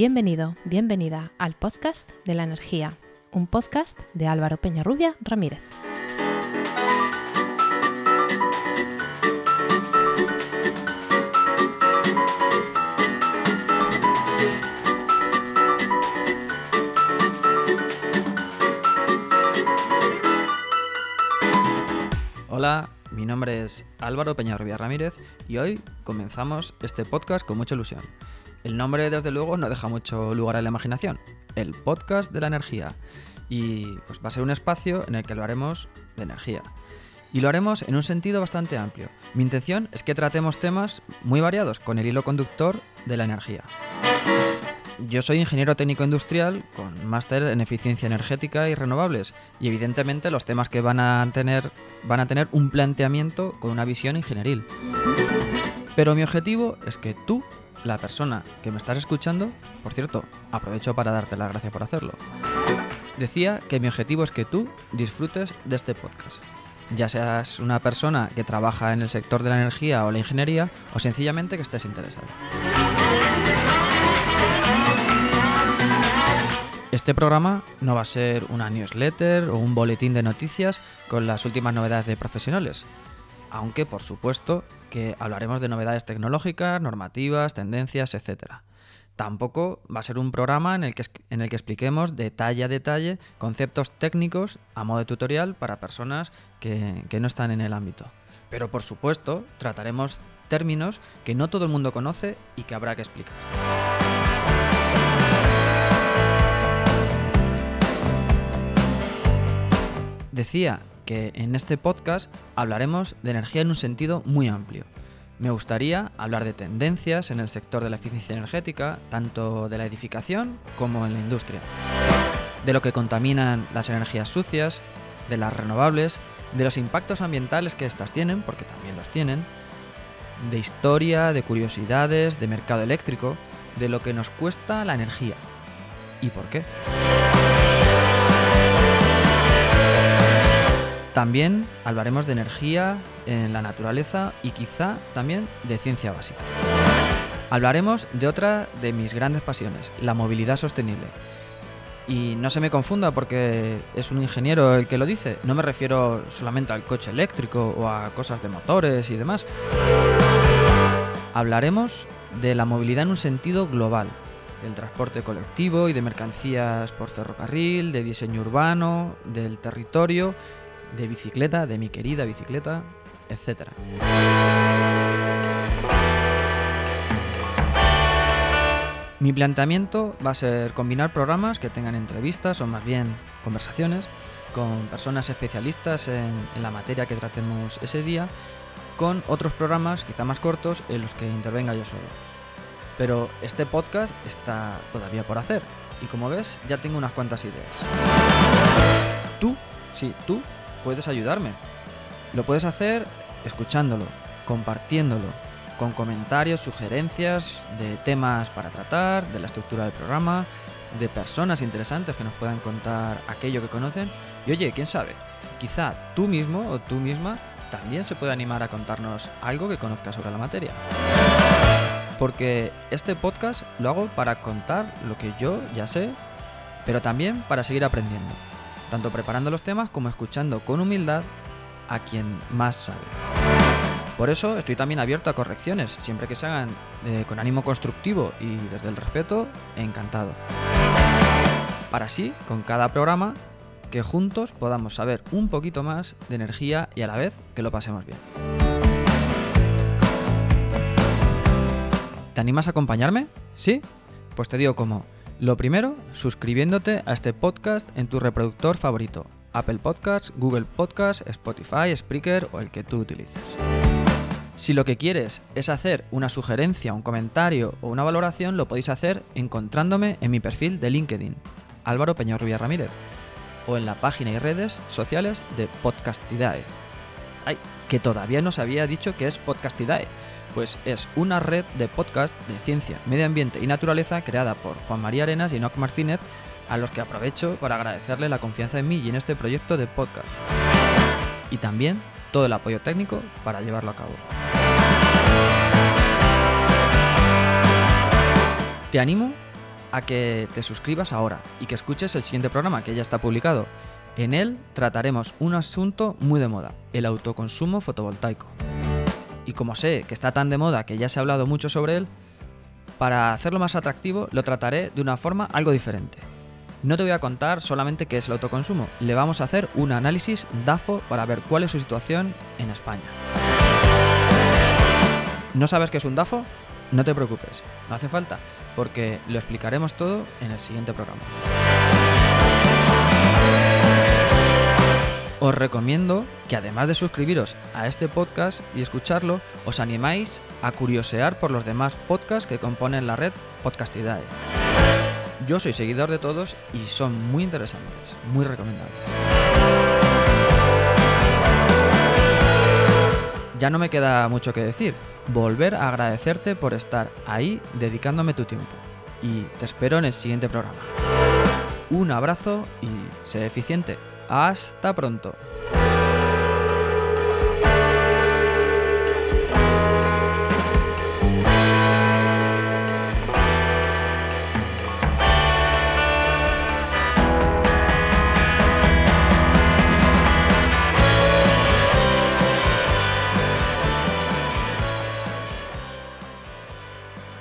Bienvenido, bienvenida al podcast de la energía, un podcast de Álvaro Peñarrubia Ramírez. Hola, mi nombre es Álvaro Peñarrubia Ramírez y hoy comenzamos este podcast con mucha ilusión. El nombre, desde luego, no deja mucho lugar a la imaginación. El podcast de la energía. Y pues va a ser un espacio en el que lo haremos de energía. Y lo haremos en un sentido bastante amplio. Mi intención es que tratemos temas muy variados con el hilo conductor de la energía. Yo soy ingeniero técnico industrial con máster en eficiencia energética y renovables y evidentemente los temas que van a tener van a tener un planteamiento con una visión ingenieril. Pero mi objetivo es que tú la persona que me estás escuchando, por cierto, aprovecho para darte las gracias por hacerlo. Decía que mi objetivo es que tú disfrutes de este podcast. Ya seas una persona que trabaja en el sector de la energía o la ingeniería o sencillamente que estés interesado. Este programa no va a ser una newsletter o un boletín de noticias con las últimas novedades de profesionales, aunque por supuesto que hablaremos de novedades tecnológicas, normativas, tendencias, etc. Tampoco va a ser un programa en el, que, en el que expliquemos detalle a detalle conceptos técnicos a modo de tutorial para personas que, que no están en el ámbito. Pero por supuesto trataremos términos que no todo el mundo conoce y que habrá que explicar. Decía que en este podcast hablaremos de energía en un sentido muy amplio. Me gustaría hablar de tendencias en el sector de la eficiencia energética, tanto de la edificación como en la industria. De lo que contaminan las energías sucias, de las renovables, de los impactos ambientales que éstas tienen, porque también los tienen, de historia, de curiosidades, de mercado eléctrico, de lo que nos cuesta la energía y por qué. También hablaremos de energía en la naturaleza y quizá también de ciencia básica. Hablaremos de otra de mis grandes pasiones, la movilidad sostenible. Y no se me confunda porque es un ingeniero el que lo dice, no me refiero solamente al coche eléctrico o a cosas de motores y demás. Hablaremos de la movilidad en un sentido global, del transporte colectivo y de mercancías por ferrocarril, de diseño urbano, del territorio de bicicleta, de mi querida bicicleta, etc. Mi planteamiento va a ser combinar programas que tengan entrevistas o más bien conversaciones con personas especialistas en, en, la materia que tratemos ese día, con otros programas quizá más cortos en los que intervenga yo solo. Pero este podcast está todavía por hacer y como ves ya tengo unas cuantas ideas. Tú, sí, tú puedes ayudarme. Lo puedes hacer escuchándolo, compartiéndolo, con comentarios, sugerencias de temas para tratar, de la estructura del programa, de personas interesantes que nos puedan contar aquello que conocen. Y oye, quién sabe, quizá tú mismo o tú misma también se puede animar a contarnos algo que conozca sobre la materia. Porque este podcast lo hago para contar lo que yo ya sé, pero también para seguir aprendiendo tanto preparando los temas como escuchando con humildad a quien más sabe. Por eso estoy también abierto a correcciones, siempre que se hagan eh, con ánimo constructivo y desde el respeto, encantado. Para así, con cada programa, que juntos podamos saber un poquito más de energía y a la vez que lo pasemos bien. ¿Te animas a acompañarme? ¿Sí? Pues te digo cómo. Lo primero, suscribiéndote a este podcast en tu reproductor favorito, Apple Podcasts, Google Podcasts, Spotify, Spreaker o el que tú utilices. Si lo que quieres es hacer una sugerencia, un comentario o una valoración, lo podéis hacer encontrándome en mi perfil de LinkedIn, Álvaro Peñarrubia Ramírez, o en la página y redes sociales de Podcastidae. Ay, que todavía no os había dicho que es Podcastidae pues es una red de podcast de ciencia, medio ambiente y naturaleza creada por Juan María Arenas y Enoch Martínez, a los que aprovecho para agradecerle la confianza en mí y en este proyecto de podcast. Y también todo el apoyo técnico para llevarlo a cabo. Te animo a que te suscribas ahora y que escuches el siguiente programa que ya está publicado. En él trataremos un asunto muy de moda, el autoconsumo fotovoltaico. Y como sé que está tan de moda que ya se ha hablado mucho sobre él, para hacerlo más atractivo lo trataré de una forma algo diferente. No te voy a contar solamente qué es el autoconsumo, le vamos a hacer un análisis DAFO para ver cuál es su situación en España. ¿No sabes qué es un DAFO? No te preocupes, no hace falta, porque lo explicaremos todo en el siguiente programa. Os recomiendo que además de suscribiros a este podcast y escucharlo, os animáis a curiosear por los demás podcasts que componen la red Podcastidae. Yo soy seguidor de todos y son muy interesantes, muy recomendables. Ya no me queda mucho que decir, volver a agradecerte por estar ahí dedicándome tu tiempo. Y te espero en el siguiente programa. Un abrazo y sé eficiente. Hasta pronto.